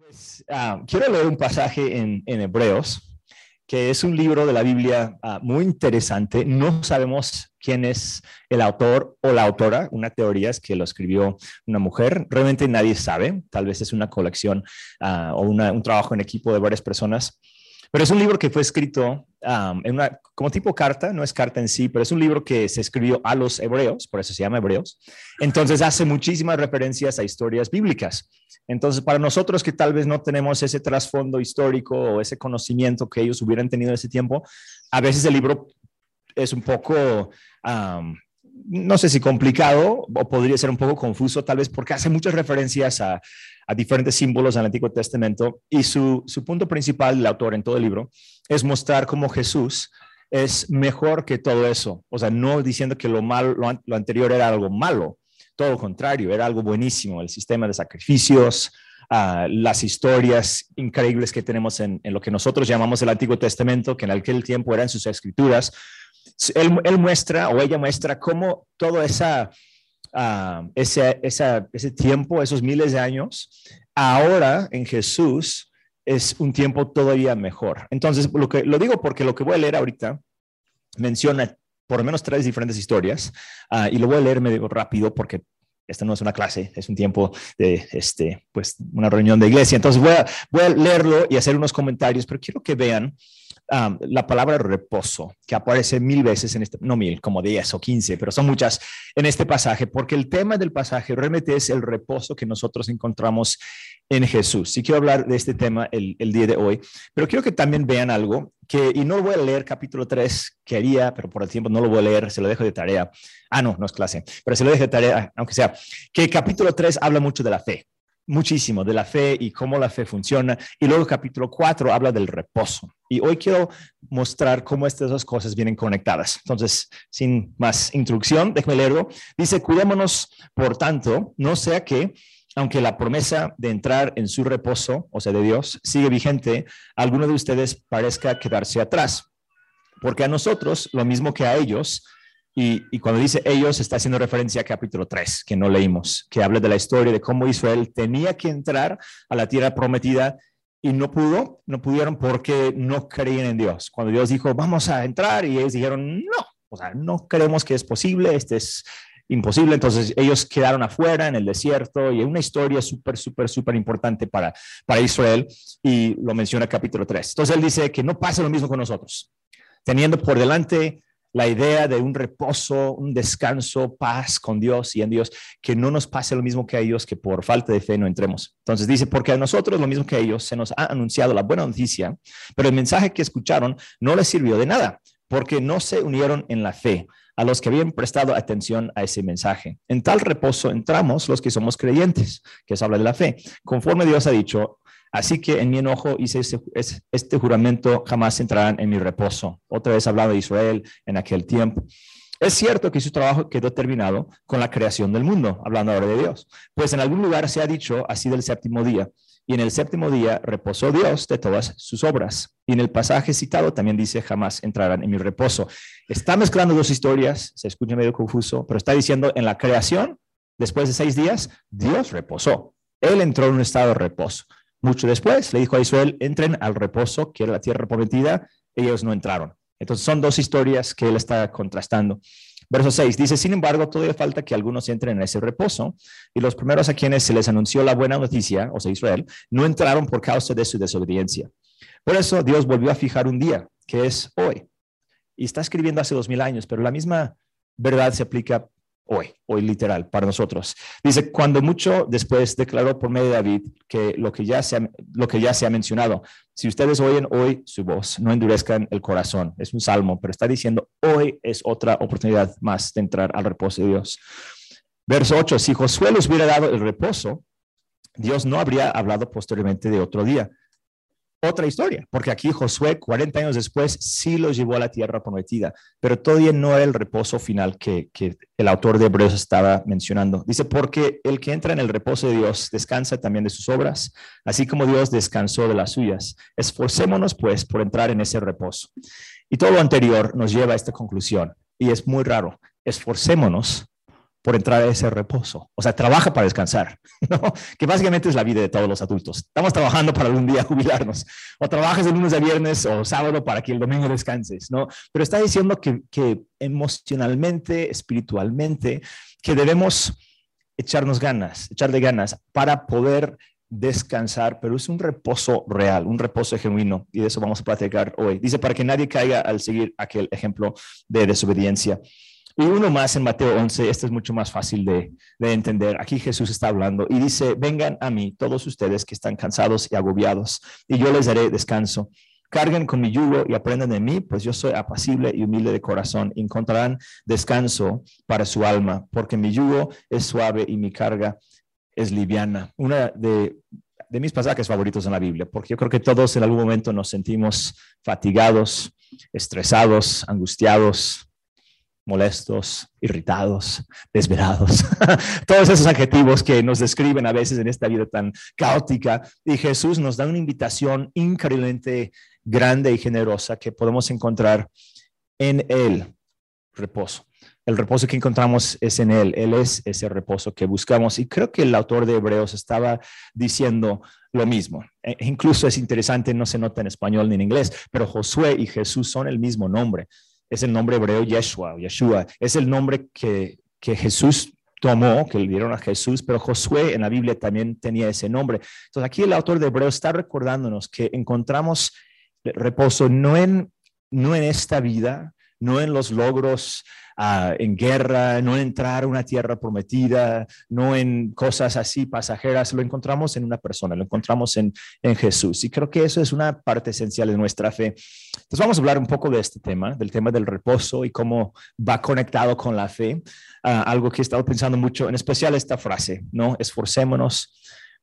Pues ah, quiero leer un pasaje en, Hebreos, que es un libro de la Biblia ah, muy interesante. No sabemos quién es el autor o la autora. Una teoría es que lo escribió una mujer. Realmente nadie sabe. Tal vez es una colección ah, o un trabajo en equipo de varias personas. Pero es un libro que fue escrito como tipo carta, no es carta en sí, pero es un libro que se escribió a los hebreos, por eso se llama Hebreos. Entonces hace muchísimas referencias a historias bíblicas. Entonces, para nosotros que tal vez no tenemos ese trasfondo histórico o ese conocimiento que ellos hubieran tenido en ese tiempo, a veces el libro es un poco no sé si complicado o podría ser un poco confuso, tal vez porque hace muchas referencias a, diferentes símbolos del Antiguo Testamento y su, punto principal, el autor en todo el libro, es mostrar cómo Jesús es mejor que todo eso. O sea, no diciendo que lo, malo, lo, anterior era algo malo, todo lo contrario, era algo buenísimo. El sistema de sacrificios, ah, las historias increíbles que tenemos en, en, lo que nosotros llamamos el Antiguo Testamento, que en aquel tiempo eran sus escrituras, él, muestra o ella muestra cómo todo esa, ah, ese, ese tiempo, esos miles de años, ahora en Jesús es un tiempo todavía mejor. Entonces, lo, que, lo digo porque lo que voy a leer ahorita menciona por lo menos tres diferentes historias ah, y lo voy a leer medio rápido porque esta no es una clase, es un tiempo de este, pues, una reunión de iglesia. Entonces voy a, voy a leerlo y hacer unos comentarios, pero quiero que vean la palabra reposo, que aparece mil veces en este, no mil, como diez o quince, pero son muchas en este pasaje, porque el tema del pasaje realmente es el reposo que nosotros encontramos en Jesús. Sí quiero hablar de este tema el, el día de hoy, pero quiero que también vean algo que, y no lo voy a leer capítulo 3, quería, pero por el tiempo no lo voy a leer, se lo dejo de tarea. Ah, no, no es clase, pero se lo dejo de tarea, aunque sea, que capítulo 3 habla mucho de la fe muchísimo de la fe y cómo la fe funciona. Y luego capítulo 4 habla del reposo. Y hoy quiero mostrar cómo estas dos cosas vienen conectadas. Entonces, sin más introducción, déjame leerlo. Dice, cuidémonos, por tanto, no sea que, aunque la promesa de entrar en su reposo, o sea, de Dios, sigue vigente, alguno de ustedes parezca quedarse atrás. Porque a nosotros, lo mismo que a ellos, y, cuando dice ellos, está haciendo referencia a capítulo 3, que no leímos, que habla de la historia de cómo Israel tenía que entrar a la tierra prometida y no pudo, no pudieron porque no creían en Dios. Cuando Dios dijo, vamos a entrar, y ellos dijeron, no, o sea, no creemos que es posible, este es imposible. Entonces ellos quedaron afuera en el desierto y es una historia súper, súper, súper importante para, para Israel y lo menciona capítulo 3. Entonces él dice que no pase lo mismo con nosotros, teniendo por delante la idea de un reposo, un descanso, paz con Dios y en Dios, que no nos pase lo mismo que a ellos, que por falta de fe no entremos. Entonces dice, porque a nosotros lo mismo que a ellos se nos ha anunciado la buena noticia, pero el mensaje que escucharon no les sirvió de nada, porque no se unieron en la fe a los que habían prestado atención a ese mensaje. En tal reposo entramos los que somos creyentes, que se habla de la fe. Conforme Dios ha dicho, Así que en mi enojo hice este, este, juramento, jamás entrarán en mi reposo. Otra vez hablaba de Israel en aquel tiempo. Es cierto que su trabajo quedó terminado con la creación del mundo, hablando ahora de Dios. Pues en algún lugar se ha dicho así del séptimo día. Y en el séptimo día reposó Dios de todas sus obras. Y en el pasaje citado también dice, jamás entrarán en mi reposo. Está mezclando dos historias, se escucha medio confuso, pero está diciendo, en la creación, después de seis días, Dios reposó. Él entró en un estado de reposo. Mucho después le dijo a Israel, entren al reposo, que era la tierra prometida, ellos no entraron. Entonces son dos historias que él está contrastando. Verso 6 dice, sin embargo, todavía falta que algunos entren en ese reposo, y los primeros a quienes se les anunció la buena noticia, o sea, Israel, no entraron por causa de su desobediencia. Por eso Dios volvió a fijar un día, que es hoy. Y está escribiendo hace dos mil años, pero la misma verdad se aplica hoy, hoy literal, para nosotros. Dice, cuando mucho después declaró por medio de David que lo que ya se ha, lo que ya se ha mencionado, si ustedes oyen hoy su voz, no endurezcan el corazón. Es un salmo, pero está diciendo, hoy es otra oportunidad más de entrar al reposo de Dios. Verso 8, si Josué les hubiera dado el reposo, Dios no habría hablado posteriormente de otro día otra historia, porque aquí Josué, 40 años después, sí los llevó a la tierra prometida, pero todavía no era el reposo final que, el autor de Hebreos estaba mencionando. Dice, porque el que entra en el reposo de Dios descansa también de sus obras, así como Dios descansó de las suyas. Esforcémonos, pues, por entrar en ese reposo. Y todo lo anterior nos lleva a esta conclusión, y es muy raro, esforcémonos por entrar a ese reposo. O sea, trabaja para descansar, ¿no? Que básicamente es la vida de todos los adultos. Estamos trabajando para algún día jubilarnos. O trabajas el lunes a viernes o sábado para que el domingo descanses, ¿no? Pero está diciendo que, que emocionalmente, espiritualmente, que debemos echarnos ganas, echarle ganas para poder descansar, pero es un reposo real, un reposo genuino, y de eso vamos a platicar hoy. Dice, para que nadie caiga al seguir aquel ejemplo de desobediencia. Y uno más en Mateo 11, este es mucho más fácil de, entender. Aquí Jesús está hablando y dice, vengan a mí todos ustedes que están cansados y agobiados, y yo les daré descanso. Carguen con mi yugo y aprendan de mí, pues yo soy apacible y humilde de corazón. Encontrarán descanso para su alma, porque mi yugo es suave y mi carga es liviana. Una de, de mis pasajes favoritos en la Biblia, porque yo creo que todos en algún momento nos sentimos fatigados, estresados, angustiados, molestos, irritados, desvelados, todos esos adjetivos que nos describen a veces en esta vida tan caótica. Y Jesús nos da una invitación increíblemente grande y generosa que podemos encontrar en el reposo. El reposo que encontramos es en Él. Él es ese reposo que buscamos. Y creo que el autor de Hebreos estaba diciendo lo mismo. E incluso es interesante, no se nota en español ni en inglés, pero Josué y Jesús son el mismo nombre es el nombre hebreo Yeshua, Yeshua. Es el nombre que, que Jesús tomó, que le dieron a Jesús, pero Josué en la Biblia también tenía ese nombre. Entonces aquí el autor de Hebreo está recordándonos que encontramos reposo no en, no en esta vida, no en los logros Ah, en guerra, no entrar a una tierra prometida, no en cosas así pasajeras, lo encontramos en una persona, lo encontramos en, en Jesús. Y creo que eso es una parte esencial de nuestra fe. Entonces vamos a hablar un poco de este tema, del tema del reposo y cómo va conectado con la fe. Ah, algo que he estado pensando mucho, en especial esta frase, ¿no? Esforcémonos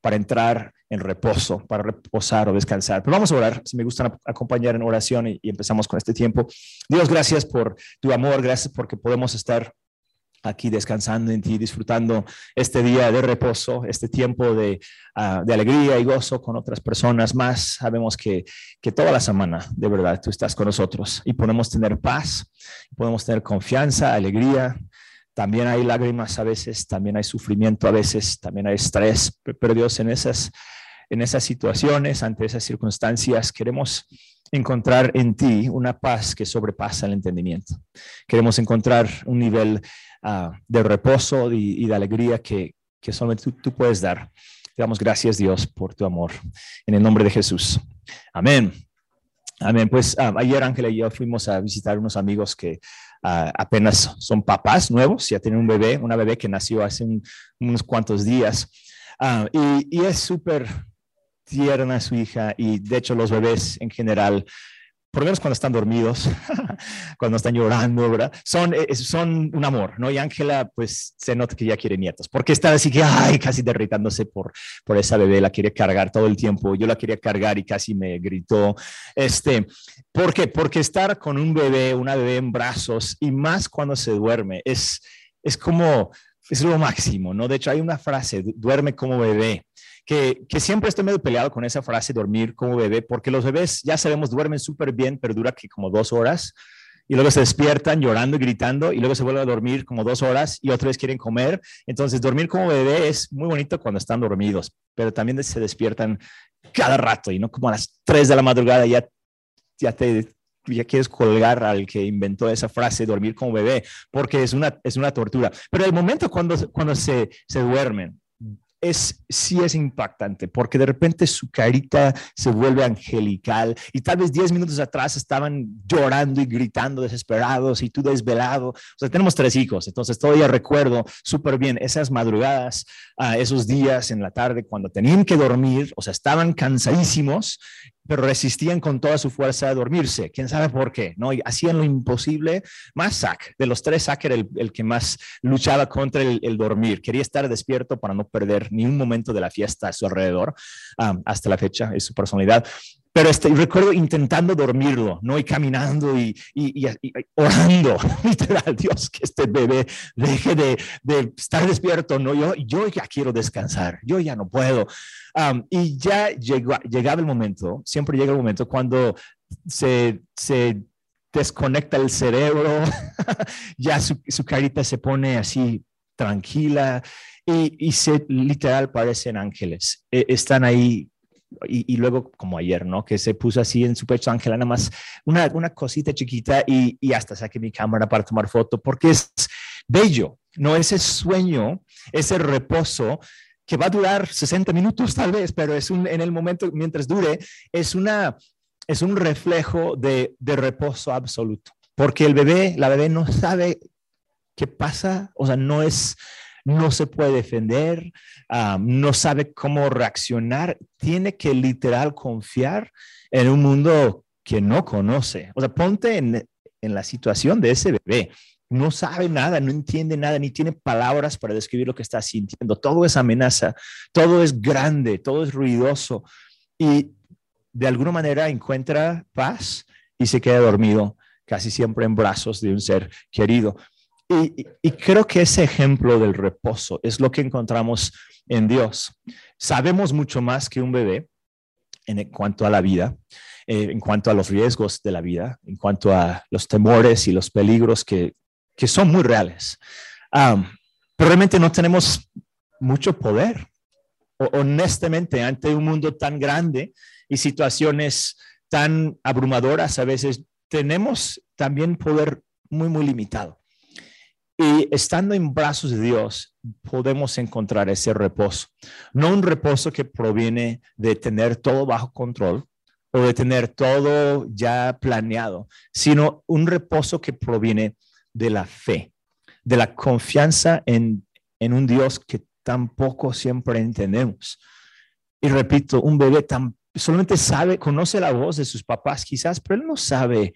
para entrar en reposo, para reposar o descansar. Pero vamos a orar, si me gustan acompañar en oración y, empezamos con este tiempo. Dios, gracias por tu amor, gracias porque podemos estar aquí descansando en ti, disfrutando este día de reposo, este tiempo de, ah, de alegría y gozo con otras personas más. Sabemos que, que, toda la semana, de verdad, tú estás con nosotros y podemos tener paz, podemos tener confianza, alegría, también hay lágrimas a veces, también hay sufrimiento a veces, también hay estrés, pero Dios en esas, en esas situaciones, ante esas circunstancias, queremos encontrar en ti una paz que sobrepasa el entendimiento. Queremos encontrar un nivel ah, de reposo y, de alegría que, que solamente tú, puedes dar. Te damos gracias, Dios, por tu amor. En el nombre de Jesús. Amén. Amén. Pues ah, ayer Ángela y yo fuimos a visitar unos amigos que Apenas son papás nuevos, ya tienen un bebé, una bebé que nació hace unos cuantos días. Ah, y, y, es súper tierna su hija y de hecho los bebés en general por lo menos cuando están dormidos, cuando están llorando, ¿verdad? Son, eh, son un amor, ¿no? Y Ángela, pues se nota que ya quiere nietos, porque está así que, ay, casi derritándose por, por esa bebé, la quiere cargar todo el tiempo. Yo la quería cargar y casi me gritó. Este, ¿Por qué? Porque estar con un bebé, una bebé en brazos, y más cuando se duerme, es, es como, es lo máximo, ¿no? De hecho, hay una frase, duerme como bebé que, siempre estoy medio peleado con esa frase, dormir como bebé, porque los bebés, ya sabemos, duermen súper bien, pero dura que como dos horas, y luego se despiertan llorando y gritando, y luego se vuelven a dormir como dos horas, y otra vez quieren comer. Entonces, dormir como bebé es muy bonito cuando están dormidos, pero también se despiertan cada rato, y no como a las tres de la madrugada ya, ya te ya quieres colgar al que inventó esa frase, dormir como bebé, porque es una, es una tortura. Pero el momento cuando, cuando se, se duermen, es, sí es impactante, porque de repente su carita se vuelve angelical y tal vez 10 minutos atrás estaban llorando y gritando desesperados y tú desvelado. O sea, tenemos tres hijos, entonces todavía recuerdo súper bien esas madrugadas, uh, esos días en la tarde cuando tenían que dormir, o sea, estaban cansadísimos pero resistían con toda su fuerza a dormirse. ¿Quién sabe por qué? ¿no? Y hacían lo imposible. Más Zach, de los tres, Zach era el, que más luchaba contra el, dormir. Quería estar despierto para no perder ni un momento de la fiesta a su alrededor. Um, hasta la fecha es su personalidad. Pero este, recuerdo intentando dormirlo, ¿no? Y caminando y, y, orando, literal, Dios, que este bebé deje de, de, estar despierto, ¿no? Yo, yo ya quiero descansar, yo ya no puedo. y ya llegó, llegaba el momento, siempre llega el momento cuando se, se desconecta el cerebro, ya su, su, carita se pone así tranquila y, se literal parecen ángeles. E, están ahí y, luego como ayer, ¿no? Que se puso así en su pecho Ángela, nada más una, una cosita chiquita y, y, hasta saqué mi cámara para tomar foto porque es bello, ¿no? Ese sueño, ese reposo que va a durar 60 minutos tal vez, pero es un, en el momento mientras dure, es, una, es un reflejo de, de reposo absoluto, porque el bebé, la bebé no sabe qué pasa, o sea, no es no se puede defender, no sabe cómo reaccionar, tiene que literal confiar en un mundo que no conoce. O sea, ponte en, en la situación de ese bebé. No sabe nada, no entiende nada, ni tiene palabras para describir lo que está sintiendo. Todo es amenaza, todo es grande, todo es ruidoso. Y de alguna manera encuentra paz y se queda dormido, casi siempre en brazos de un ser querido. Y, creo que ese ejemplo del reposo es lo que encontramos en Dios. Sabemos mucho más que un bebé en cuanto a la vida, eh, en cuanto a los riesgos de la vida, en cuanto a los temores y los peligros que, que son muy reales. pero realmente no tenemos mucho poder. honestamente, ante un mundo tan grande y situaciones tan abrumadoras, a veces tenemos también poder muy, muy limitado. Y estando en brazos de Dios, podemos encontrar ese reposo. No un reposo que proviene de tener todo bajo control o de tener todo ya planeado, sino un reposo que proviene de la fe, de la confianza en, en un Dios que tampoco siempre entendemos. Y repito, un bebé tan, solamente sabe, conoce la voz de sus papás quizás, pero él no sabe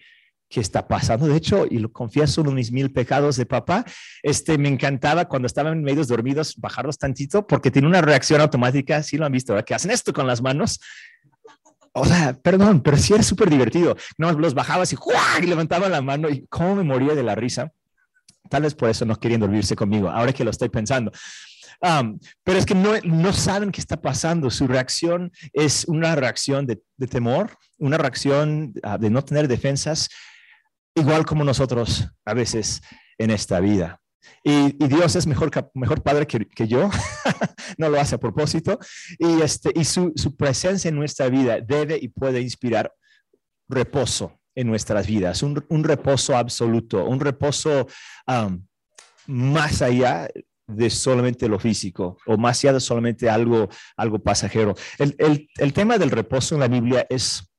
qué está pasando. De hecho, y lo confieso, uno de mis mil pecados de papá, este, me encantaba cuando estaban medios dormidos bajarlos tantito porque tiene una reacción automática, si lo han visto, ¿verdad? que hacen esto con las manos. O sea, perdón, pero sí era súper divertido. No, los bajabas y, y levantaba la mano y cómo me moría de la risa. Tal vez por eso no querían dormirse conmigo, ahora que lo estoy pensando. pero es que no, no, saben qué está pasando. Su reacción es una reacción de, de temor, una reacción uh, de no tener defensas, igual como nosotros a veces en esta vida. Y, Dios es mejor, mejor padre que, yo, no lo hace a propósito, y, este, y su, presencia en nuestra vida debe y puede inspirar reposo en nuestras vidas, un, un reposo absoluto, un reposo más allá de solamente lo físico o más allá de solamente algo, algo pasajero. El, el, el tema del reposo en la Biblia es,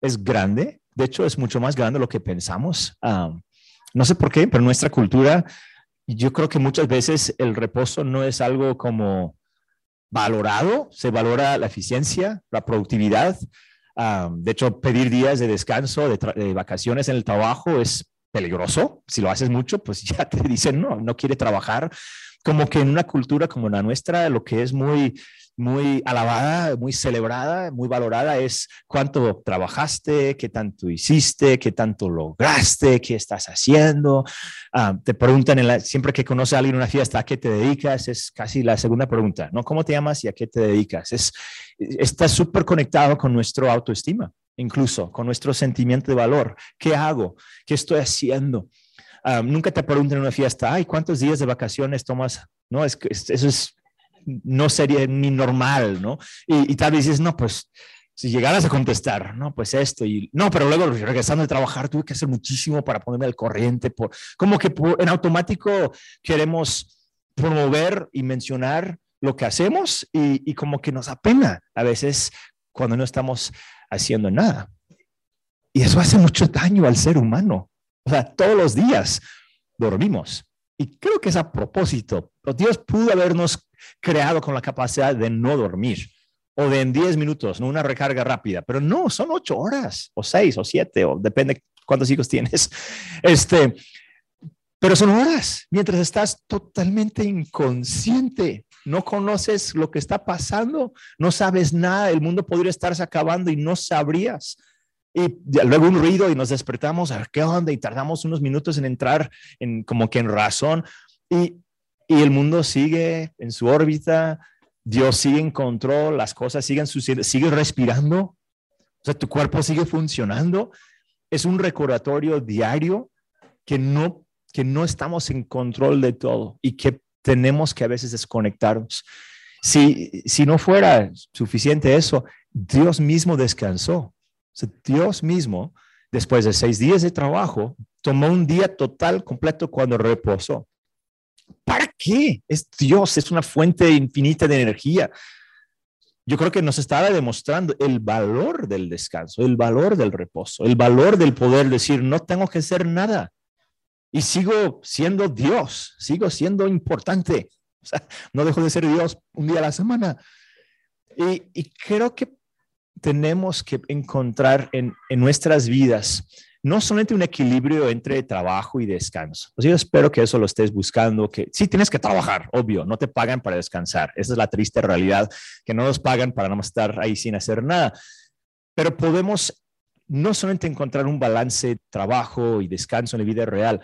es grande, de hecho, es mucho más grande de lo que pensamos. no sé por qué, pero nuestra cultura, yo creo que muchas veces el reposo no es algo como valorado, se valora la eficiencia, la productividad. de hecho, pedir días de descanso, de, vacaciones en el trabajo es peligroso. Si lo haces mucho, pues ya te dicen, no, no quiere trabajar. Como que en una cultura como la nuestra, lo que es muy muy alabada, muy celebrada, muy valorada es cuánto trabajaste, qué tanto hiciste, qué tanto lograste, qué estás haciendo. Ah, te preguntan en la, siempre que conoce a alguien en una fiesta, ¿a qué te dedicas? Es casi la segunda pregunta, ¿no? ¿Cómo te llamas y a qué te dedicas? Es, está súper conectado con nuestro autoestima, incluso con nuestro sentimiento de valor. ¿Qué hago? ¿Qué estoy haciendo? Ah, nunca te preguntan en una fiesta, ay, ¿cuántos días de vacaciones tomas? No, es que eso es no sería ni normal, ¿no? Y, tal vez dices, no, pues si llegaras a contestar, no, pues esto, y no, pero luego regresando de trabajar tuve que hacer muchísimo para ponerme al corriente, por, como que en automático queremos promover y mencionar lo que hacemos y, y como que nos apena a veces cuando no estamos haciendo nada. Y eso hace mucho daño al ser humano. O sea, todos los días dormimos. Y creo que es a propósito. Dios pudo habernos creado con la capacidad de no dormir o de en 10 minutos, ¿no? una recarga rápida, pero no, son 8 horas o 6 o 7 o depende cuántos hijos tienes. Este, pero son horas mientras estás totalmente inconsciente, no conoces lo que está pasando, no sabes nada, el mundo podría estarse acabando y no sabrías. Y luego un ruido y nos despertamos, a ver qué onda, y tardamos unos minutos en entrar en como que en razón. Y y el mundo sigue en su órbita, Dios sigue en control, las cosas siguen sucediendo, sigue respirando, o sea, tu cuerpo sigue funcionando. Es un recordatorio diario que no, que no estamos en control de todo y que tenemos que a veces desconectarnos. Si, si no fuera suficiente eso, Dios mismo descansó. Dios mismo, después de seis días de trabajo, tomó un día total, completo cuando reposó. ¿Para qué? Es Dios, es una fuente infinita de energía. Yo creo que nos estaba demostrando el valor del descanso, el valor del reposo, el valor del poder decir, no tengo que hacer nada y sigo siendo Dios, sigo siendo importante. No dejo de ser Dios un día a la semana. Y, creo que tenemos que encontrar en, en, nuestras vidas no solamente un equilibrio entre trabajo y descanso. yo espero que eso lo estés buscando, que sí tienes que trabajar, obvio, no te pagan para descansar. Esa es la triste realidad, que no nos pagan para no estar ahí sin hacer nada. Pero podemos no solamente encontrar un balance trabajo y descanso en la vida real,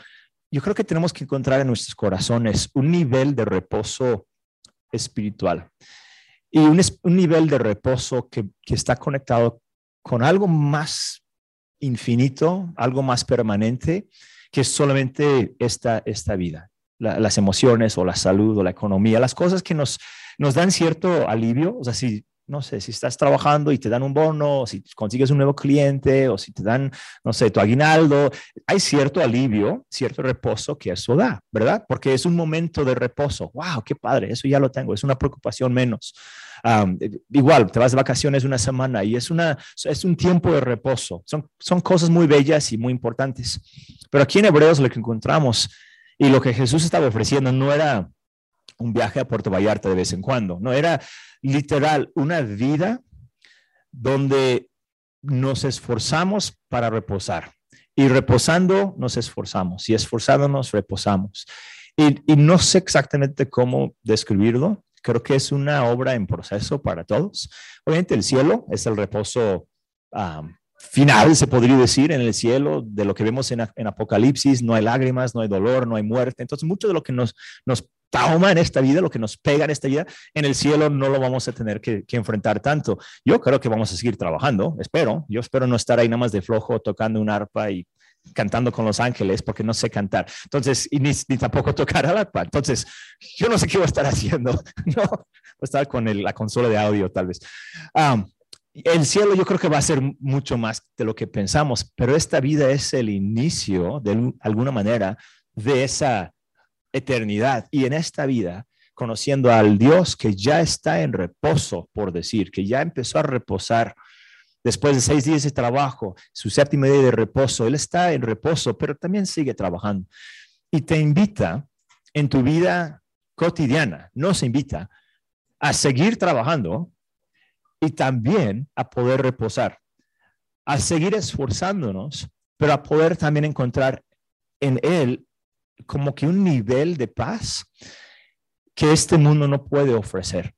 yo creo que tenemos que encontrar en nuestros corazones un nivel de reposo espiritual y un, nivel de reposo que, está conectado con algo más infinito, algo más permanente que solamente esta, esta vida, las emociones o la salud o la economía, las cosas que nos, nos dan cierto alivio. O sea, si no sé, si estás trabajando y te dan un bono, o si consigues un nuevo cliente, o si te dan, no sé, tu aguinaldo, hay cierto alivio, cierto reposo que eso da, ¿verdad? Porque es un momento de reposo. ¡Wow! ¡Qué padre! Eso ya lo tengo, es una preocupación menos. igual, te vas de vacaciones una semana y es, una, es un tiempo de reposo. Son, son cosas muy bellas y muy importantes. Pero aquí en Hebreos lo que encontramos y lo que Jesús estaba ofreciendo no era un viaje a Puerto Vallarta de vez en cuando, no era literal una vida donde nos esforzamos para reposar. Y reposando nos esforzamos y esforzándonos reposamos. Y, no sé exactamente cómo describirlo. Creo que es una obra en proceso para todos. Obviamente el cielo es el reposo final, se podría decir, en el cielo, de lo que vemos en, Apocalipsis. No hay lágrimas, no hay dolor, no hay muerte. Entonces, mucho de lo que nos trauma en esta vida, lo que nos pega en esta vida, en el cielo no lo vamos a tener que, enfrentar tanto. Yo creo que vamos a seguir trabajando, espero. Yo espero no estar ahí nada más de flojo tocando un arpa y cantando con los ángeles porque no sé cantar. Entonces, y ni, tampoco tocar el arpa. Entonces, yo no sé qué voy a estar haciendo. No, voy a estar con la consola de audio tal vez. el cielo yo creo que va a ser mucho más de lo que pensamos, pero esta vida es el inicio, de alguna manera, de esa eternidad y en esta vida, conociendo al Dios que ya está en reposo, por decir, que ya empezó a reposar después de seis días de trabajo, su séptimo día de reposo, Él está en reposo, pero también sigue trabajando. Y te invita en tu vida cotidiana, nos invita a seguir trabajando y también a poder reposar, a seguir esforzándonos, pero a poder también encontrar en Él como que un nivel de paz que este mundo no puede ofrecer.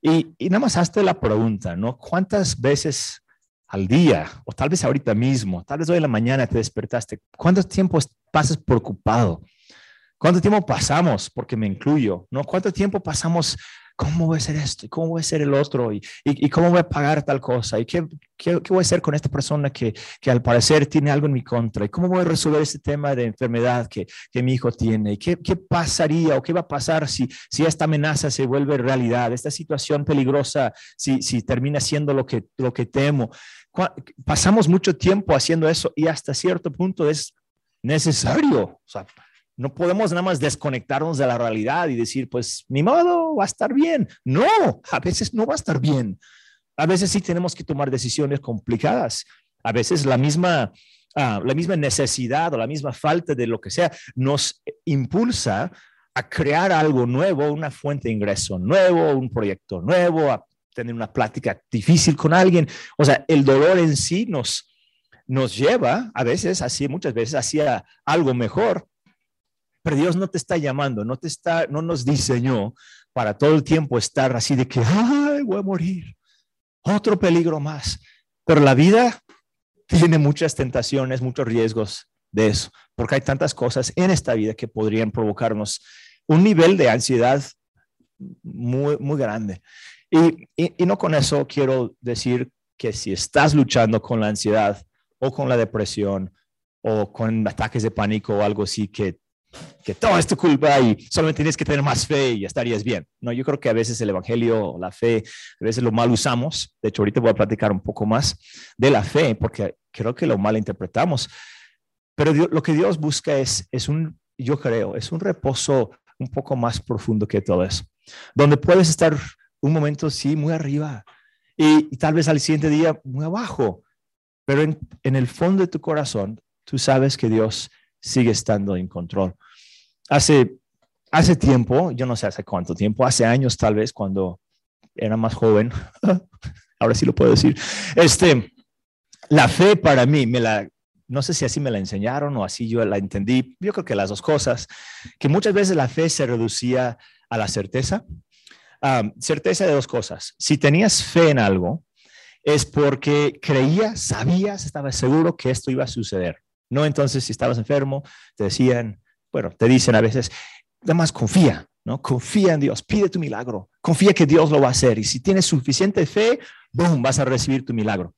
Y, nada más hazte la pregunta, ¿no? ¿Cuántas veces al día, o tal vez ahorita mismo, tal vez hoy en la mañana te despertaste, cuánto tiempo pasas preocupado? ¿Cuánto tiempo pasamos? Porque me incluyo, ¿no? ¿Cuánto tiempo pasamos ¿cómo voy a hacer esto? ¿Y cómo voy a hacer el otro? ¿Y, y, cómo voy a pagar tal cosa? ¿Y qué, qué, qué, voy a hacer con esta persona que, que al parecer tiene algo en mi contra? ¿Y cómo voy a resolver este tema de enfermedad que, que mi hijo tiene? ¿Y qué, qué, pasaría o qué va a pasar si, si esta amenaza se vuelve realidad? Esta situación peligrosa, si, si termina siendo lo que, lo que temo. Pasamos mucho tiempo haciendo eso y hasta cierto punto es necesario. O sea, no podemos nada más desconectarnos de la realidad y decir, pues, ni modo, va a estar bien. No, a veces no va a estar bien. A veces sí tenemos que tomar decisiones complicadas. A veces la misma, ah, la misma necesidad o la misma falta de lo que sea nos impulsa a crear algo nuevo, una fuente de ingreso nuevo, un proyecto nuevo, a tener una plática difícil con alguien. O sea, el dolor en sí nos, nos lleva a veces, así muchas veces, hacia algo mejor, pero Dios no te está llamando, no te está, no nos diseñó para todo el tiempo estar así de que, ay, voy a morir. Otro peligro más. Pero la vida tiene muchas tentaciones, muchos riesgos de eso, porque hay tantas cosas en esta vida que podrían provocarnos un nivel de ansiedad muy, muy grande. Y, y, no con eso quiero decir que si estás luchando con la ansiedad o con la depresión o con ataques de pánico o algo así, que que todo es tu culpa y solamente tienes que tener más fe y estarías bien. No, yo creo que a veces el evangelio, la fe, a veces lo mal usamos. De hecho, ahorita voy a platicar un poco más de la fe porque creo que lo mal interpretamos. Pero lo que Dios busca es, es un, yo creo, es un reposo un poco más profundo que todo eso, donde puedes estar un momento, sí, muy arriba y, tal vez al siguiente día muy abajo, pero en, en el fondo de tu corazón, tú sabes que Dios sigue estando en control. Hace, hace tiempo, yo no sé hace cuánto tiempo, hace años tal vez, cuando era más joven, ahora sí lo puedo decir, este, la fe para mí, me la, no sé si así me la enseñaron o así yo la entendí, yo creo que las dos cosas, que muchas veces la fe se reducía a la certeza. certeza de dos cosas. Si tenías fe en algo, es porque creías, sabías, estabas seguro que esto iba a suceder. No entonces si estabas enfermo, te decían, bueno, te dicen a veces, nada más confía, ¿no? Confía en Dios, pide tu milagro, confía que Dios lo va a hacer y si tienes suficiente fe, boom, vas a recibir tu milagro.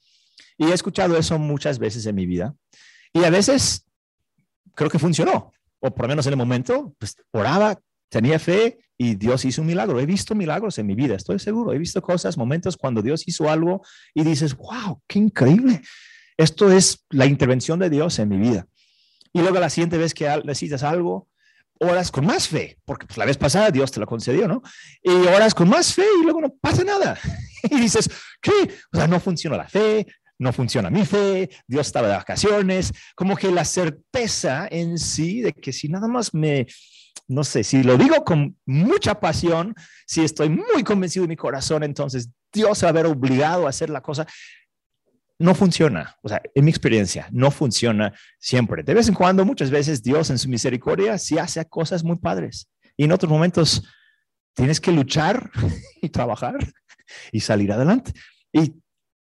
Y he escuchado eso muchas veces en mi vida y a veces creo que funcionó, o por lo menos en el momento, pues oraba, tenía fe y Dios hizo un milagro. He visto milagros en mi vida, estoy seguro. He visto cosas, momentos cuando Dios hizo algo y dices, wow, qué increíble. Esto es la intervención de Dios en mi vida. Y luego la siguiente vez que necesitas algo, oras con más fe, porque pues, la vez pasada Dios te lo concedió, ¿no? Y oras con más fe y luego no pasa nada. Y dices, ¿qué? O sea, no funciona la fe, no funciona mi fe, Dios estaba de vacaciones, como que la certeza en sí de que si nada más me, no sé, si lo digo con mucha pasión, si estoy muy convencido de mi corazón, entonces Dios se va a ver obligado a hacer la cosa no funciona. O sea, en mi experiencia, no funciona siempre. De vez en cuando, muchas veces, Dios en su misericordia sí hace cosas muy padres. Y en otros momentos tienes que luchar y trabajar y salir adelante. Y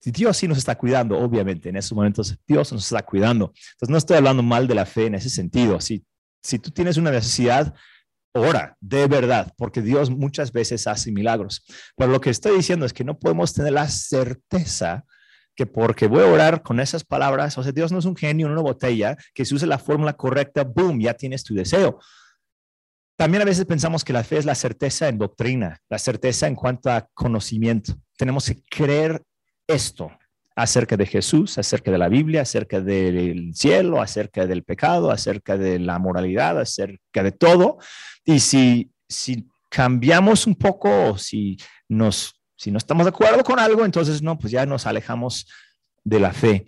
Dios sí nos está cuidando, obviamente, en esos momentos Dios nos está cuidando. Entonces, no estoy hablando mal de la fe en ese sentido. Si, si tú tienes una necesidad, ora, de verdad, porque Dios muchas veces hace milagros. Pero lo que estoy diciendo es que no podemos tener la certeza que porque voy a orar con esas palabras, o sea, Dios no es un genio en una botella, que si use la fórmula correcta, boom, ya tienes tu deseo. También a veces pensamos que la fe es la certeza en doctrina, la certeza en cuanto a conocimiento. Tenemos que creer esto acerca de Jesús, acerca de la Biblia, acerca del cielo, acerca del pecado, acerca de la moralidad, acerca de todo. Y si, si cambiamos un poco, si nos si no estamos de acuerdo con algo, entonces no, pues ya nos alejamos de la fe.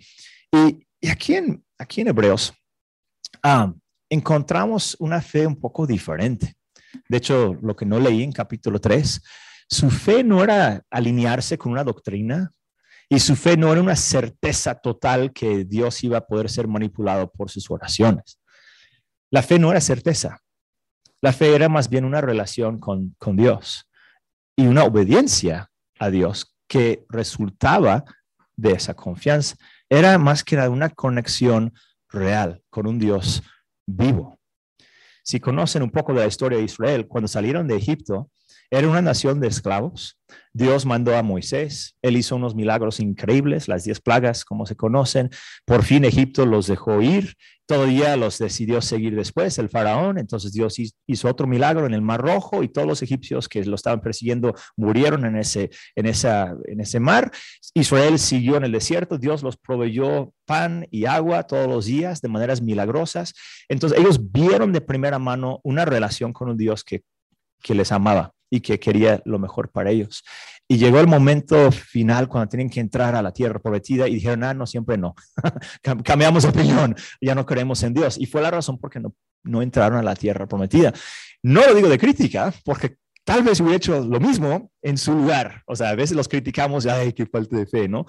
Y, aquí, en, aquí en Hebreos ah, encontramos una fe un poco diferente. De hecho, lo que no leí en capítulo 3, su fe no era alinearse con una doctrina y su fe no era una certeza total que Dios iba a poder ser manipulado por sus oraciones. La fe no era certeza. La fe era más bien una relación con, con Dios y una obediencia a Dios que resultaba de esa confianza. Era más que nada una conexión real con un Dios vivo. Si conocen un poco de la historia de Israel, cuando salieron de Egipto, era una nación de esclavos. Dios mandó a Moisés, él hizo unos milagros increíbles, las diez plagas, como se conocen. Por fin Egipto los dejó ir Todavía los decidió seguir después el faraón, entonces Dios hizo otro milagro en el Mar Rojo y todos los egipcios que lo estaban persiguiendo murieron en ese, en esa, en ese mar. Israel siguió en el desierto, Dios los proveyó pan y agua todos los días de maneras milagrosas. Entonces ellos vieron de primera mano una relación con un Dios que, que les amaba y que quería lo mejor para ellos. Y llegó el momento final cuando tienen que entrar a la tierra prometida y dijeron, ah, no, siempre no. Cambiamos de opinión, ya no creemos en Dios. Y fue la razón por qué no, no entraron a la tierra prometida. No lo digo de crítica, porque tal vez hubiera hecho lo mismo en su lugar. O sea, a veces los criticamos, ay, qué falta de fe, ¿no?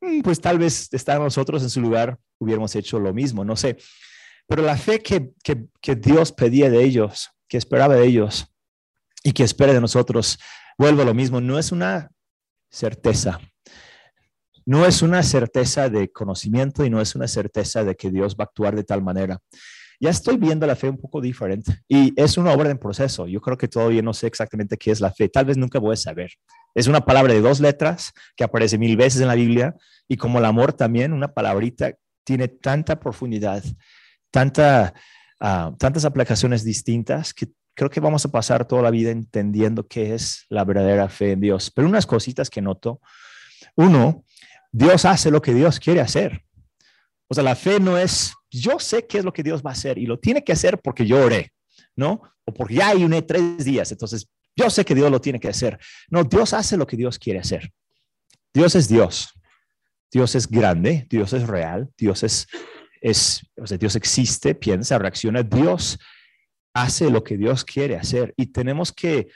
Mm, pues tal vez estar nosotros en su lugar hubiéramos hecho lo mismo, no sé. Pero la fe que, que, que Dios pedía de ellos, que esperaba de ellos y que espera de nosotros, vuelvo a lo mismo, no es una certeza. No es una certeza de conocimiento y no es una certeza de que Dios va a actuar de tal manera. Ya estoy viendo la fe un poco diferente y es una obra en proceso. Yo creo que todavía no sé exactamente qué es la fe. Tal vez nunca voy a saber. Es una palabra de dos letras que aparece mil veces en la Biblia y como el amor también, una palabrita tiene tanta profundidad, tanta ah, tantas aplicaciones distintas que creo que vamos a pasar toda la vida entendiendo qué es la verdadera fe en Dios. Pero unas cositas que noto. Uno, Dios hace lo que Dios quiere hacer. O sea, la fe no es, yo sé qué es lo que Dios va a hacer y lo tiene que hacer porque yo oré, ¿no? O porque ya ayuné tres días, entonces yo sé que Dios lo tiene que hacer. No, Dios hace lo que Dios quiere hacer. Dios es Dios. Dios es grande, Dios es real, Dios es, es, o sea, Dios existe, piensa, reacciona. Dios hace lo que Dios quiere hacer y tenemos que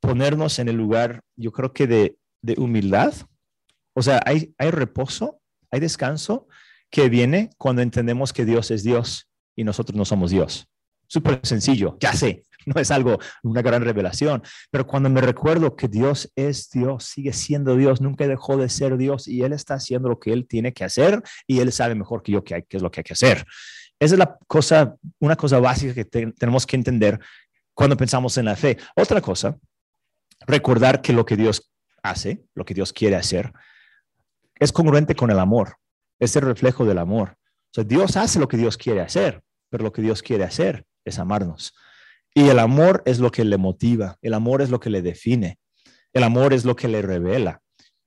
ponernos en el lugar, yo creo que de, de humildad. O sea, hay, hay reposo, hay descanso que viene cuando entendemos que Dios es Dios y nosotros no somos Dios. Súper sencillo, ya sé, no es algo, una gran revelación, pero cuando me recuerdo que Dios es Dios, sigue siendo Dios, nunca dejó de ser Dios y Él está haciendo lo que Él tiene que hacer y Él sabe mejor que yo qué, es lo que hay que hacer. Esa es la cosa, una cosa básica que tenemos que entender cuando pensamos en la fe. Otra cosa, recordar que lo que Dios hace, lo que Dios quiere hacer, es congruente con el amor, es el reflejo del amor. O sea, Dios hace lo que Dios quiere hacer, pero lo que Dios quiere hacer es amarnos. Y el amor es lo que le motiva, el amor es lo que le define, el amor es lo que le revela.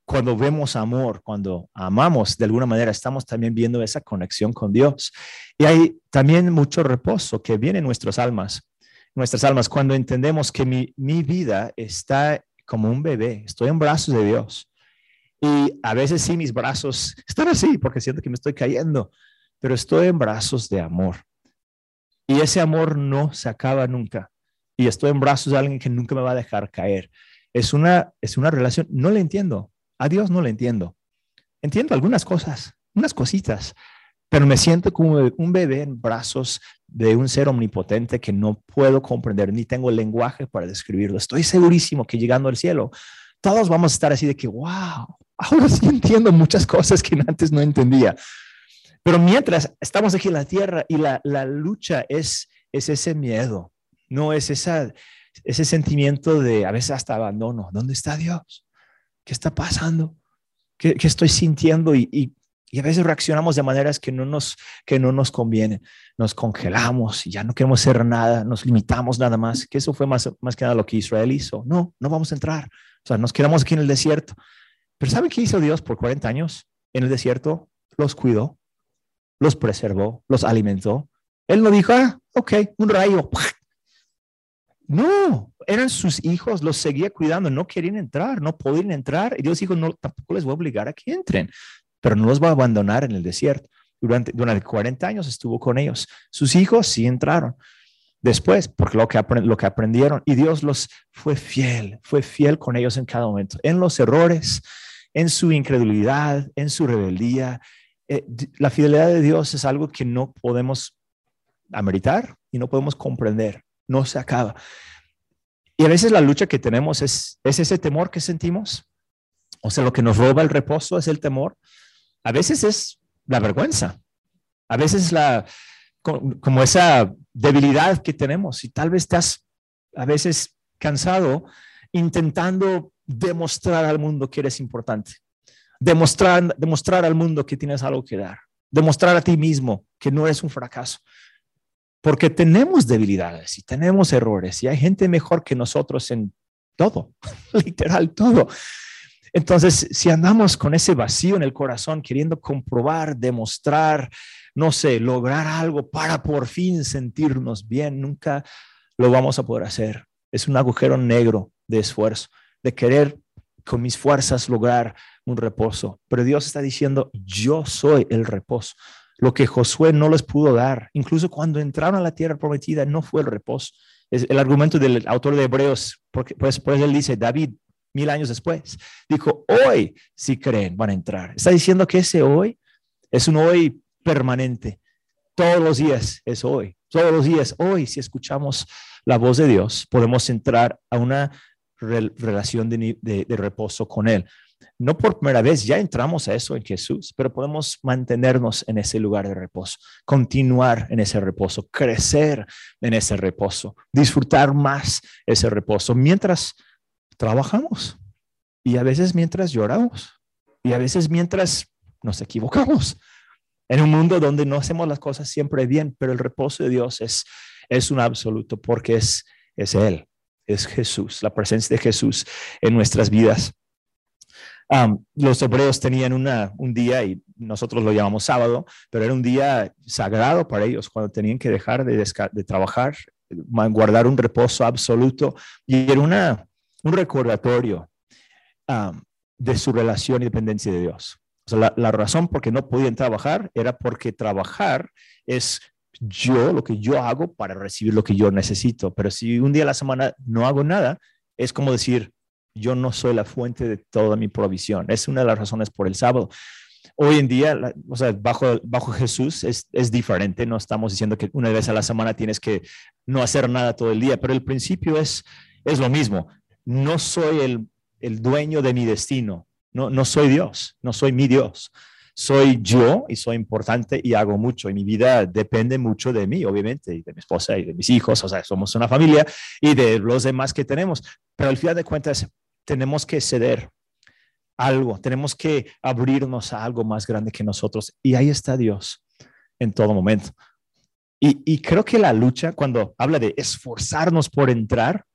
Cuando vemos amor, cuando amamos, de alguna manera estamos también viendo esa conexión con Dios. Y hay también mucho reposo que viene en nuestras almas, nuestras almas, cuando entendemos que mi, mi vida está como un bebé, estoy en brazos de Dios. Y a veces sí, mis brazos están así porque siento que me estoy cayendo, pero estoy en brazos de amor. Y ese amor no se acaba nunca. Y estoy en brazos de alguien que nunca me va a dejar caer. Es una, es una relación, no le entiendo. A Dios no le entiendo. Entiendo algunas cosas, unas cositas, pero me siento como un bebé en brazos de un ser omnipotente que no puedo comprender, ni tengo lenguaje para describirlo. Estoy segurísimo que llegando al cielo, todos vamos a estar así de que, wow, ahora sí entiendo muchas cosas que antes no entendía. Pero mientras estamos aquí en la tierra y la, la lucha es, es ese miedo, no es esa, ese sentimiento de a veces hasta abandono. ¿Dónde está Dios? ¿Qué está pasando? ¿Qué, estoy sintiendo? Y, a veces reaccionamos de maneras que no nos, que no nos convienen. Nos congelamos y ya no queremos hacer nada, nos limitamos nada más. Que eso fue más, más que nada lo que Israel hizo. No, no vamos a entrar. O sea, nos quedamos aquí en el desierto. Pero ¿saben qué hizo Dios por 40 años en el desierto? Los cuidó los preservó, los alimentó. Él no dijo, ah, ok, un rayo. No, eran sus hijos, los seguía cuidando, no querían entrar, no podían entrar. Y Dios dijo, no, tampoco les voy a obligar a que entren, pero no los va a abandonar en el desierto. Durante, durante 40 años estuvo con ellos. Sus hijos sí entraron después, porque lo que, aprendieron, y Dios los fue fiel, fue fiel con ellos en cada momento, en los errores, en su incredulidad, en su rebeldía, eh, la fidelidad de Dios es algo que no podemos ameritar y no podemos comprender, no se acaba. Y a veces la lucha que tenemos es, es ese temor que sentimos, o sea, lo que nos roba el reposo es el temor, a veces es la vergüenza, a veces es la, como esa debilidad que tenemos y tal vez estás a veces cansado intentando demostrar al mundo que eres importante demostrar, demostrar al mundo que tienes algo que dar, demostrar a ti mismo que no eres un fracaso. Porque tenemos debilidades y tenemos errores y hay gente mejor que nosotros en todo, literal todo. Entonces, si andamos con ese vacío en el corazón, queriendo comprobar, demostrar, no sé, lograr algo para por fin sentirnos bien, nunca lo vamos a poder hacer. Es un agujero negro de esfuerzo, de querer con mis fuerzas lograr un reposo. Pero Dios está diciendo, yo soy el reposo. Lo que Josué no les pudo dar, incluso cuando entraron a la tierra prometida, no fue el reposo. Es el argumento del autor de Hebreos, porque pues, pues él dice, David, mil años después, dijo, hoy si creen van a entrar. Está diciendo que ese hoy es un hoy permanente. Todos los días es hoy. Todos los días, hoy, si escuchamos la voz de Dios, podemos entrar a una relación de, reposo con Él. No por primera vez, ya entramos a eso en Jesús, pero podemos mantenernos en ese lugar de reposo, continuar en ese reposo, crecer en ese reposo, disfrutar más ese reposo mientras trabajamos y a veces mientras lloramos y a veces mientras nos equivocamos. en un mundo donde no hacemos las cosas siempre bien, pero el reposo de Dios es, es un absoluto porque es, es Él, es Jesús, la presencia de Jesús en nuestras vidas. Los hebreos tenían un día, y nosotros lo llamamos sábado, pero era un día sagrado para ellos cuando tenían que dejar de, trabajar, guardar un reposo absoluto, y era una, un recordatorio de su relación y dependencia de Dios. La, razón por que no podían trabajar era porque trabajar es yo, lo que yo hago para recibir lo que yo necesito. Pero si un día a la semana no hago nada, es como decir, yo no soy la fuente de toda mi provisión. Es una de las razones por el sábado. Hoy en día, o sea, bajo, bajo Jesús es, es, diferente. No estamos diciendo que una vez a la semana tienes que no hacer nada todo el día, pero el principio es, es lo mismo. No soy el, el dueño de mi destino. No, no soy Dios, no soy mi Dios soy yo y soy importante y hago mucho y mi vida depende mucho de mí, obviamente, y de mi esposa y de mis hijos, o sea, somos una familia y de los demás que tenemos, pero al final de cuentas tenemos que ceder algo, tenemos que abrirnos a algo más grande que nosotros y ahí está Dios en todo momento. Y, y creo que la lucha, cuando habla de esforzarnos por entrar,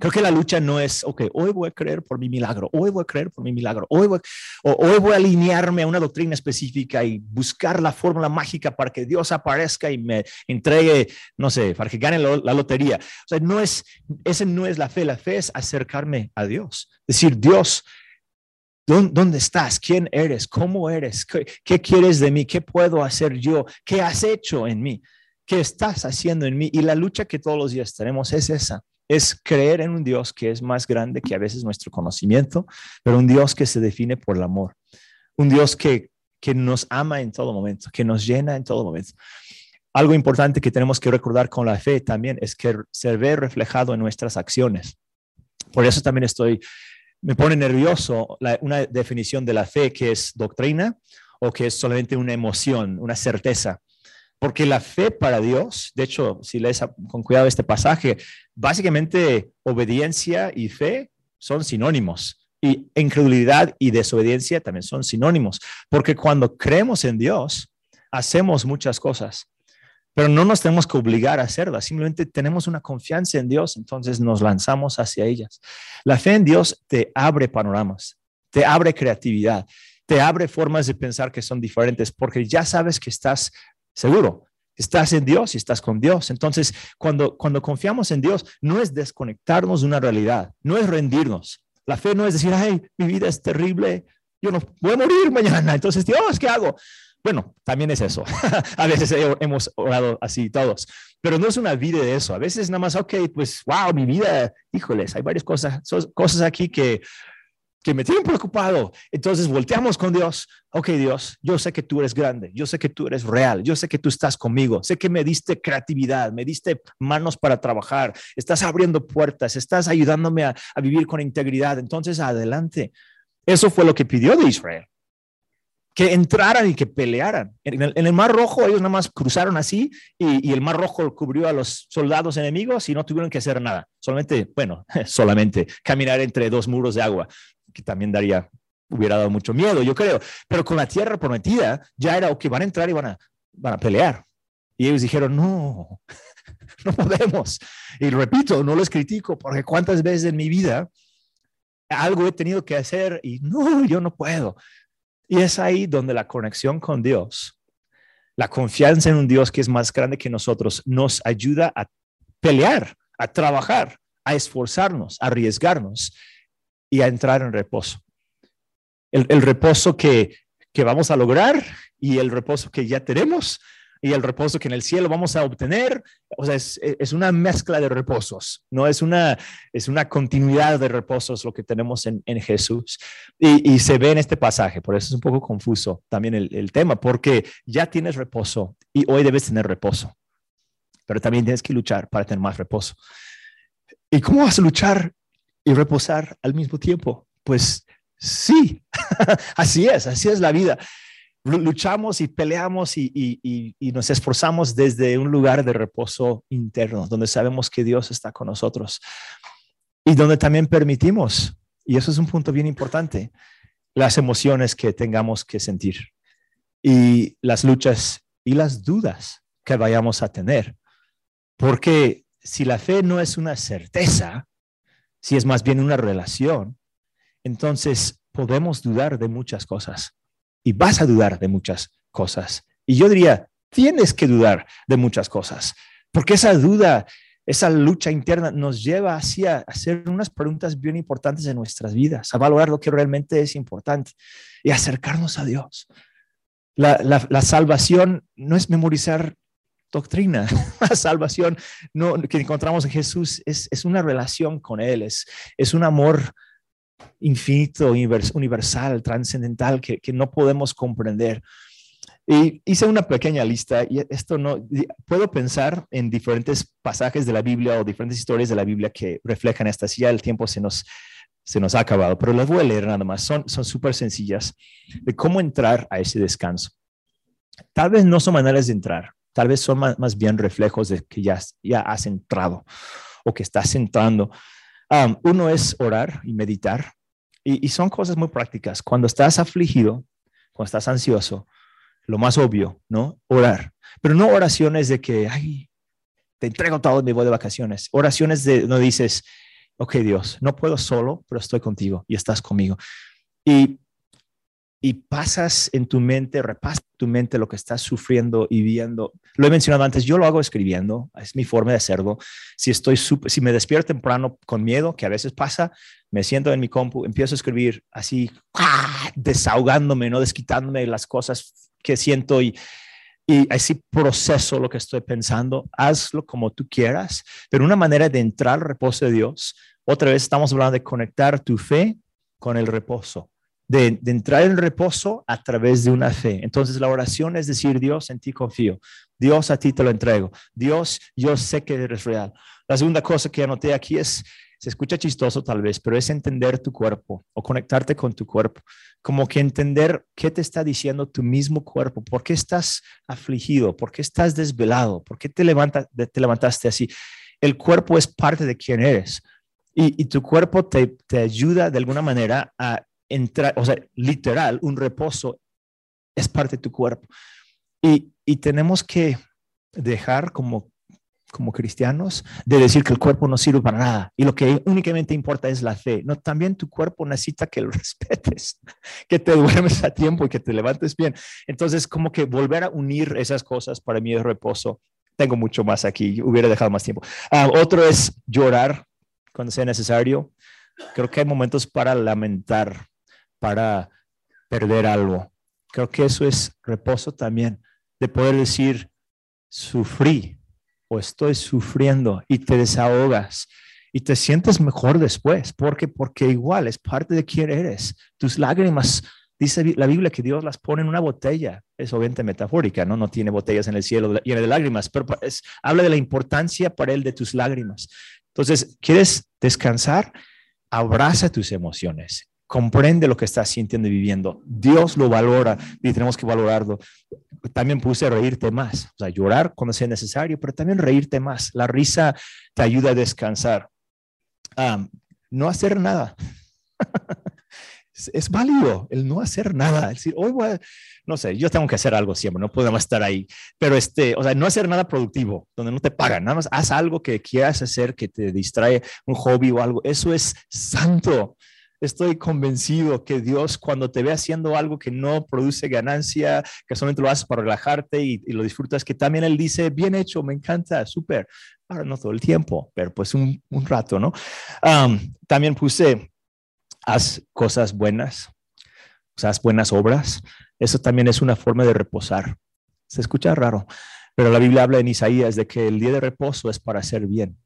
Creo que la lucha no es, ok, hoy voy a creer por mi milagro, hoy voy a creer por mi milagro, hoy voy, hoy voy a alinearme a una doctrina específica y buscar la fórmula mágica para que Dios aparezca y me entregue, no sé, para que gane la lotería. O sea, no es, ese no es la fe, la fe es acercarme a Dios. Decir, Dios, ¿Dónde estás? ¿Quién eres? ¿Cómo eres? ¿Qué, ¿Qué, quieres de mí? ¿Qué puedo hacer yo? ¿Qué has hecho en mí? ¿Qué estás haciendo en mí? Y la lucha que todos los días tenemos es esa es creer en un Dios que es más grande que a veces nuestro conocimiento, pero un Dios que se define por el amor, un Dios que, que nos ama en todo momento, que nos llena en todo momento. Algo importante que tenemos que recordar con la fe también es que se ve reflejado en nuestras acciones. Por eso también estoy, me pone nervioso una definición de la fe que es doctrina o que es solamente una emoción, una certeza. Porque la fe para Dios, de hecho, si lees con cuidado este pasaje, básicamente obediencia y fe son sinónimos. Y incredulidad y desobediencia también son sinónimos. Porque cuando creemos en Dios, hacemos muchas cosas, pero no nos tenemos que obligar a hacerlas. Simplemente tenemos una confianza en Dios, entonces nos lanzamos hacia ellas. La fe en Dios te abre panoramas, te abre creatividad, te abre formas de pensar que son diferentes, porque ya sabes que estás seguro. Estás en Dios y estás con Dios. Entonces, cuando, cuando confiamos en Dios, no es desconectarnos de una realidad, no es rendirnos. La fe no es decir, ay, mi vida es terrible, yo no voy a morir mañana. Entonces, Dios, ¿qué hago? Bueno, también es eso. a veces hemos orado así todos, pero no es una vida de eso. A veces nada más, ok, pues, wow, mi vida, híjoles, hay varias cosas, cosas aquí que que me tienen preocupado. Entonces volteamos con Dios. Ok, Dios, yo sé que tú eres grande, yo sé que tú eres real, yo sé que tú estás conmigo, sé que me diste creatividad, me diste manos para trabajar, estás abriendo puertas, estás ayudándome a, vivir con integridad. Entonces, adelante. Eso fue lo que pidió de Israel. Que entraran y que pelearan. En el, Mar Rojo ellos nada más cruzaron así y, y el Mar Rojo cubrió a los soldados enemigos y no tuvieron que hacer nada. Solamente, bueno, solamente caminar entre dos muros de agua que también daría, hubiera dado mucho miedo, yo creo. Pero con la tierra prometida ya era, que van a entrar y van a, van a pelear. Y ellos dijeron, no, no podemos. Y repito, no los critico porque cuántas veces en mi vida algo he tenido que hacer y no, yo no puedo. Y es ahí donde la conexión con Dios, la confianza en un Dios que es más grande que nosotros, nos ayuda a pelear, a trabajar, a esforzarnos, a arriesgarnos y a entrar en reposo. El, reposo que, que vamos a lograr y el reposo que ya tenemos y el reposo que en el cielo vamos a obtener. O sea, es, una mezcla de reposos, no es una, es una continuidad de reposos lo que tenemos en, en Jesús. Y, y, se ve en este pasaje, por eso es un poco confuso también el, el, tema, porque ya tienes reposo y hoy debes tener reposo, pero también tienes que luchar para tener más reposo. ¿Y cómo vas a luchar y reposar al mismo tiempo. Pues sí, así es, así es la vida. Luchamos y peleamos y, nos esforzamos desde un lugar de reposo interno, donde sabemos que Dios está con nosotros y donde también permitimos, y eso es un punto bien importante, las emociones que tengamos que sentir. y las luchas y las dudas que vayamos a tener. Porque si la fe no es una certeza, si es más bien una relación, entonces podemos dudar de muchas cosas y vas a dudar de muchas cosas. Y yo diría, tienes que dudar de muchas cosas, porque esa duda, esa lucha interna nos lleva hacia hacer unas preguntas bien importantes en nuestras vidas, a valorar lo que realmente es importante y acercarnos a Dios. La, salvación no es memorizar doctrina. La salvación no, que encontramos en Jesús es, una relación con Él, es, es un amor infinito, universal, trascendental que, que no podemos comprender. Y hice una pequeña lista y esto no, puedo pensar en diferentes pasajes de la Biblia o diferentes historias de la Biblia que reflejan esta, si ya el tiempo se nos, se nos ha acabado, pero las voy a leer nada más, son súper sencillas de cómo entrar a ese descanso. Tal vez no son maneras de entrar, tal vez son más, bien reflejos de que ya, ya has entrado o que estás entrando. uno es orar y meditar y, son cosas muy prácticas. Cuando estás afligido, cuando estás ansioso, lo más obvio, ¿no? Orar. Pero no oraciones de que, ay, te entrego todo y me voy de vacaciones. Oraciones de, no dices, ok Dios, no puedo solo, pero estoy contigo y estás conmigo. Y, y pasas en tu mente, repasas tu mente lo que estás sufriendo y viendo. Lo he mencionado antes, yo lo hago escribiendo, es mi forma de hacerlo. Si estoy si me despierto temprano con miedo, que a veces pasa, me siento en mi compu, empiezo a escribir así, ¡ah! desahogándome, no desquitándome las cosas que siento y, y así proceso lo que estoy pensando. Hazlo como tú quieras, pero una manera de entrar al reposo de Dios. Otra vez estamos hablando de conectar tu fe con el reposo. De, entrar en reposo a través de una fe. Entonces la oración es decir, Dios, en ti confío. Dios, a ti te lo entrego. Dios, yo sé que eres real. La segunda cosa que anoté aquí es se escucha chistoso tal vez, pero es entender tu cuerpo o conectarte con tu cuerpo, como que entender qué te está diciendo tu mismo cuerpo, por qué estás afligido, por qué estás desvelado, por qué te, levanta, te levantaste así. El cuerpo es parte de quién eres y, tu cuerpo te, te ayuda de alguna manera a entrar, o sea, literal, un reposo es parte de tu cuerpo. Y, y tenemos que dejar como como cristianos de decir que el cuerpo no sirve para nada y lo que únicamente importa es la fe. No, también tu cuerpo necesita que lo respetes, que te duermes a tiempo y que te levantes bien. Entonces, como que volver a unir esas cosas para mí es reposo. Tengo mucho más aquí, hubiera dejado más tiempo. Ah, otro es llorar cuando sea necesario. Creo que hay momentos para lamentar, para perder algo. Creo que eso es reposo también, de poder decir, sufrí, o estoy sufriendo y te desahogas y te sientes mejor después, porque porque igual es parte de quién eres. Tus lágrimas, dice la Biblia que Dios las pone en una botella, es obviamente metafórica, ¿no? No tiene botellas en el cielo llenas de lágrimas, pero habla de la importancia para él de tus lágrimas. Entonces, ¿quieres descansar? Abraza tus emociones, comprende lo que estás sintiendo y viviendo. Dios lo valora y tenemos que valorarlo también puse reírte más, o sea, llorar cuando sea necesario, pero también reírte más. La risa te ayuda a descansar. no hacer nada. es, válido el no hacer nada. Es decir, hoy voy no sé, yo tengo que hacer algo siempre, no podemos estar ahí, pero este, o sea, no hacer nada productivo, donde no te pagan, nada más haz algo que quieras hacer, que te distrae, un hobby o algo, eso es santo estoy convencido que Dios cuando te ve haciendo algo que no produce ganancia, que solamente lo haces para relajarte y, lo disfrutas, que también Él dice, bien hecho, me encanta, súper. Ahora no todo el tiempo, pero pues un, rato, ¿no? también puse, haz cosas buenas, o sea, haz buenas obras. Eso también es una forma de reposar. Se escucha raro, pero la Biblia habla en Isaías de que el día de reposo es para hacer bien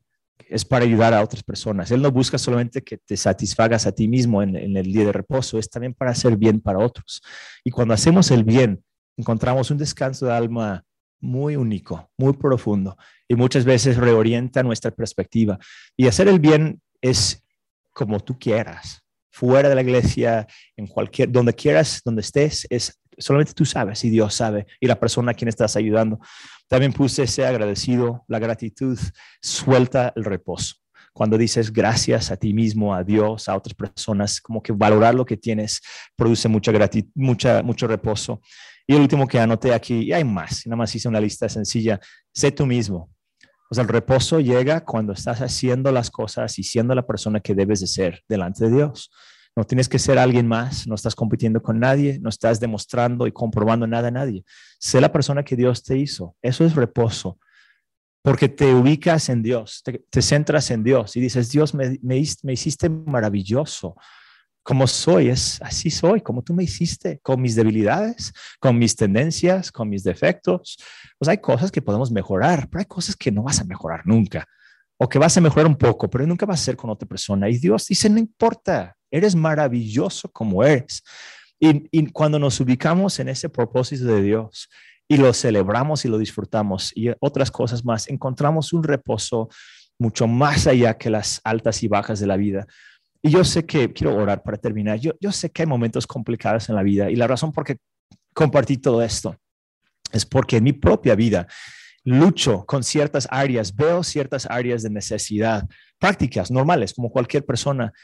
es para ayudar a otras personas. Él no busca solamente que te satisfagas a ti mismo en, el día de reposo, es también para hacer bien para otros. Y cuando hacemos el bien, encontramos un descanso de alma muy único, muy profundo y muchas veces reorienta nuestra perspectiva. Y hacer el bien es como tú quieras, fuera de la iglesia, en cualquier, donde quieras, donde estés, es solamente tú sabes y Dios sabe y la persona a quien estás ayudando. También puse ese agradecido, la gratitud suelta el reposo. Cuando dices gracias a ti mismo, a Dios, a otras personas, como que valorar lo que tienes produce mucha gratitud, mucha, mucho reposo. Y el último que anoté aquí, y hay más, nada más hice una lista sencilla, sé tú mismo. O sea, el reposo llega cuando estás haciendo las cosas y siendo la persona que debes de ser delante de Dios. No tienes que ser alguien más, no estás compitiendo con nadie, no estás demostrando y comprobando nada a nadie. Sé la persona que Dios te hizo. Eso es reposo, porque te ubicas en Dios, te, centras en Dios y dices, Dios, me, me hiciste maravilloso como soy, es así soy, como tú me hiciste, con mis debilidades, con mis tendencias, con mis defectos. Pues hay cosas que podemos mejorar, pero hay cosas que no vas a mejorar nunca, o que vas a mejorar un poco, pero nunca vas a ser con otra persona. Y Dios dice, no importa, eres maravilloso como eres. Y, cuando nos ubicamos en ese propósito de Dios y lo celebramos y lo disfrutamos y otras cosas más, encontramos un reposo mucho más allá que las altas y bajas de la vida y yo sé que, quiero orar para terminar, yo, sé que hay momentos complicados en la vida y la razón por qué compartí todo esto es porque en mi propia vida lucho con ciertas áreas, veo ciertas áreas de necesidad, prácticas normales, como cualquier persona.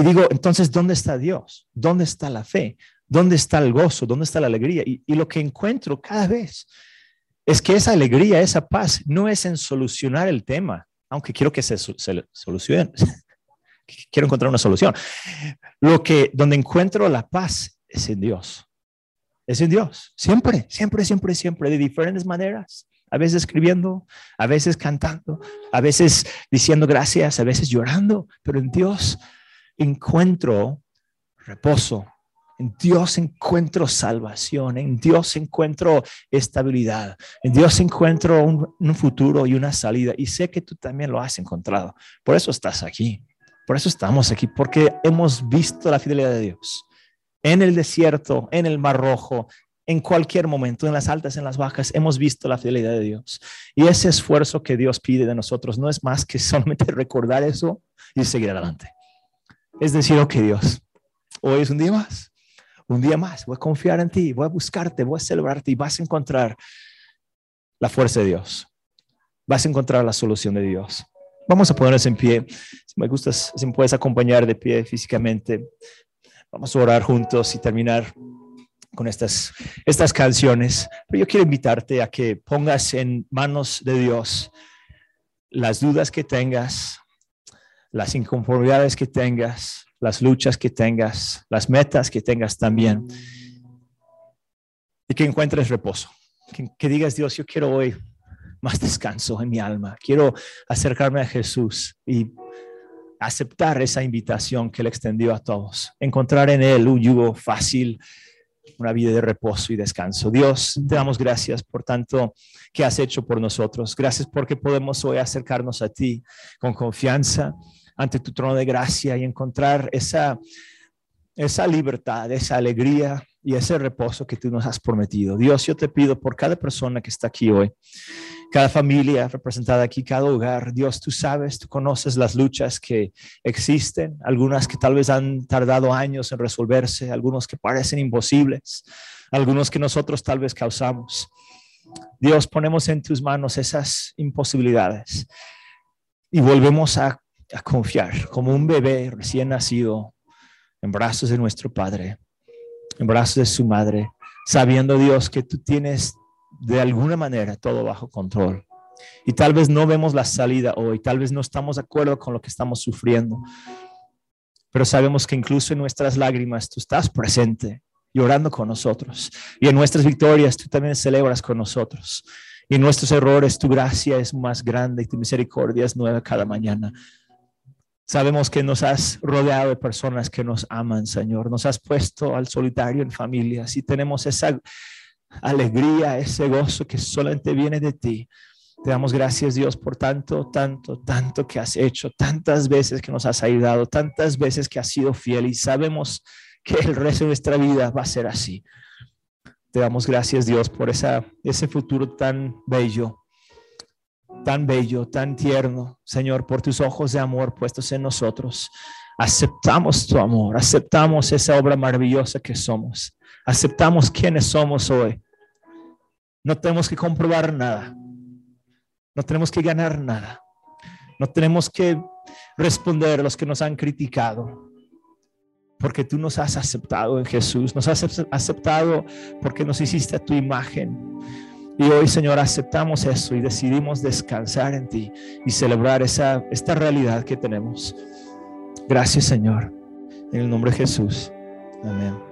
Y digo, entonces, ¿dónde está Dios? ¿Dónde está la fe? ¿Dónde está el gozo? ¿Dónde está la alegría? Y, y lo que encuentro cada vez es que esa alegría, esa paz, no es en solucionar el tema, aunque quiero que se, se solucione, quiero encontrar una solución. Lo que, donde encuentro la paz es en Dios. Es en Dios. Siempre, siempre, siempre, siempre, de diferentes maneras. A veces escribiendo, a veces cantando, a veces diciendo gracias, a veces llorando, pero en Dios encuentro reposo. En Dios encuentro salvación, en Dios encuentro estabilidad, en Dios encuentro un, futuro y una salida. Y sé que tú también lo has encontrado. Por eso estás aquí. Por eso estamos aquí, porque hemos visto la fidelidad de Dios en el desierto, en el mar rojo, en cualquier momento, en las altas, en las bajas, hemos visto la fidelidad de Dios. Y ese esfuerzo que Dios pide de nosotros no es más que solamente recordar eso y seguir adelante. Es decir, ok Dios, hoy es un día más, un día más, voy a confiar en ti, voy a buscarte, voy a celebrarte y vas a encontrar la fuerza de Dios. Vas a encontrar la solución de Dios. Vamos a ponernos en pie. Si me gustas, si me puedes acompañar de pie físicamente. Vamos a orar juntos y terminar con estas, estas canciones. Pero yo quiero invitarte a que pongas en manos de Dios las dudas que tengas, las inconformidades que tengas, las luchas que tengas, las metas que tengas también. Y que encuentres reposo. Que, digas, Dios, yo quiero hoy más descanso en mi alma. Quiero acercarme a Jesús y aceptar esa invitación que Él extendió a todos. Encontrar en Él un yugo fácil, una vida de reposo y descanso. Dios, te damos gracias por tanto que has hecho por nosotros. Gracias porque podemos hoy acercarnos a ti con confianza ante tu trono de gracia y encontrar esa, esa libertad, esa alegría y ese reposo que tú nos has prometido. Dios, yo te pido por cada persona que está aquí hoy cada familia representada aquí, cada hogar. Dios, tú sabes, tú conoces las luchas que existen, algunas que tal vez han tardado años en resolverse, algunos que parecen imposibles, algunos que nosotros tal vez causamos. Dios, ponemos en tus manos esas imposibilidades y volvemos a, a confiar como un bebé recién nacido en brazos de nuestro Padre, en brazos de su madre, sabiendo Dios que tú tienes de alguna manera todo bajo control. Y tal vez no vemos la salida hoy, tal vez no estamos de acuerdo con lo que estamos sufriendo, pero sabemos que incluso en nuestras lágrimas tú estás presente y orando con nosotros. Y en nuestras victorias tú también celebras con nosotros. Y en nuestros errores tu gracia es más grande y tu misericordia es nueva cada mañana. Sabemos que nos has rodeado de personas que nos aman, Señor. Nos has puesto al solitario en familias y tenemos esa alegría, ese gozo que solamente viene de ti. Te damos gracias, Dios, por tanto, tanto, tanto que has hecho, tantas veces que nos has ayudado, tantas veces que has sido fiel y sabemos que el resto de nuestra vida va a ser así. Te damos gracias, Dios, por esa, ese futuro tan bello, tan bello, tan tierno, Señor, por tus ojos de amor puestos en nosotros. Aceptamos tu amor, aceptamos esa obra maravillosa que somos aceptamos quiénes somos hoy. No tenemos que comprobar nada. No tenemos que ganar nada. No tenemos que responder a los que nos han criticado. porque tú nos has aceptado en Jesús, nos has aceptado porque nos hiciste a tu imagen. Y hoy, Señor, aceptamos eso y decidimos descansar en ti y celebrar esa, esta realidad que tenemos. Gracias, Señor. En el nombre de Jesús. Amén.